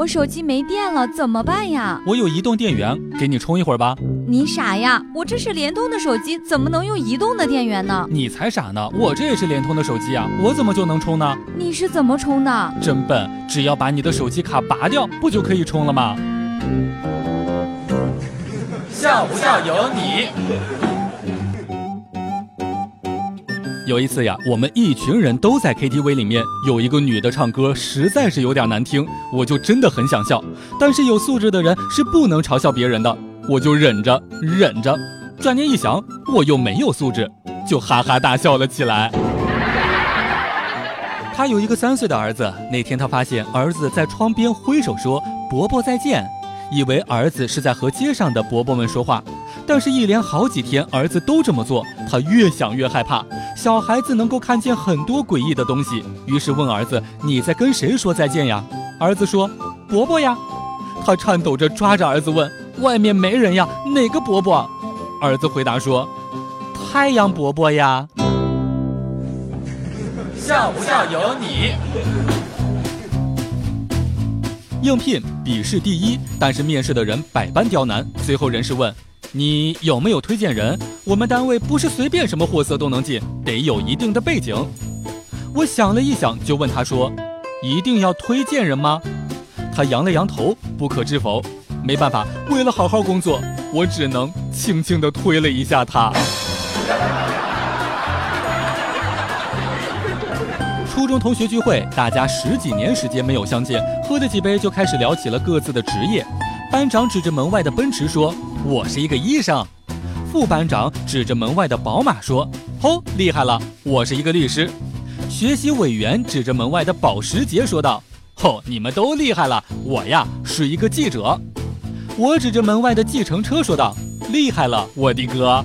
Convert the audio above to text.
我手机没电了，怎么办呀？我有移动电源，给你充一会儿吧。你傻呀？我这是联通的手机，怎么能用移动的电源呢？你才傻呢！我这也是联通的手机啊，我怎么就能充呢？你是怎么充的？真笨！只要把你的手机卡拔掉，不就可以充了吗？笑不笑由你。有一次呀，我们一群人都在 KTV 里面，有一个女的唱歌实在是有点难听，我就真的很想笑。但是有素质的人是不能嘲笑别人的，我就忍着忍着。转念一想，我又没有素质，就哈哈大笑了起来。他有一个三岁的儿子，那天他发现儿子在窗边挥手说“伯伯再见”，以为儿子是在和街上的伯伯们说话。但是，一连好几天，儿子都这么做，他越想越害怕。小孩子能够看见很多诡异的东西，于是问儿子：“你在跟谁说再见呀？”儿子说：“伯伯呀。”他颤抖着抓着儿子问：“外面没人呀？哪个伯伯？”儿子回答说：“太阳伯伯呀。”笑不笑由你。应聘笔试第一，但是面试的人百般刁难，最后人事问。你有没有推荐人？我们单位不是随便什么货色都能进，得有一定的背景。我想了一想，就问他说：“一定要推荐人吗？”他扬了扬头，不可置否。没办法，为了好好工作，我只能轻轻地推了一下他。初中同学聚会，大家十几年时间没有相见，喝了几杯就开始聊起了各自的职业。班长指着门外的奔驰说。我是一个医生，副班长指着门外的宝马说：“哦，厉害了，我是一个律师。”学习委员指着门外的保时捷说道：“哦，你们都厉害了，我呀是一个记者。”我指着门外的计程车说道：“厉害了，我的哥。”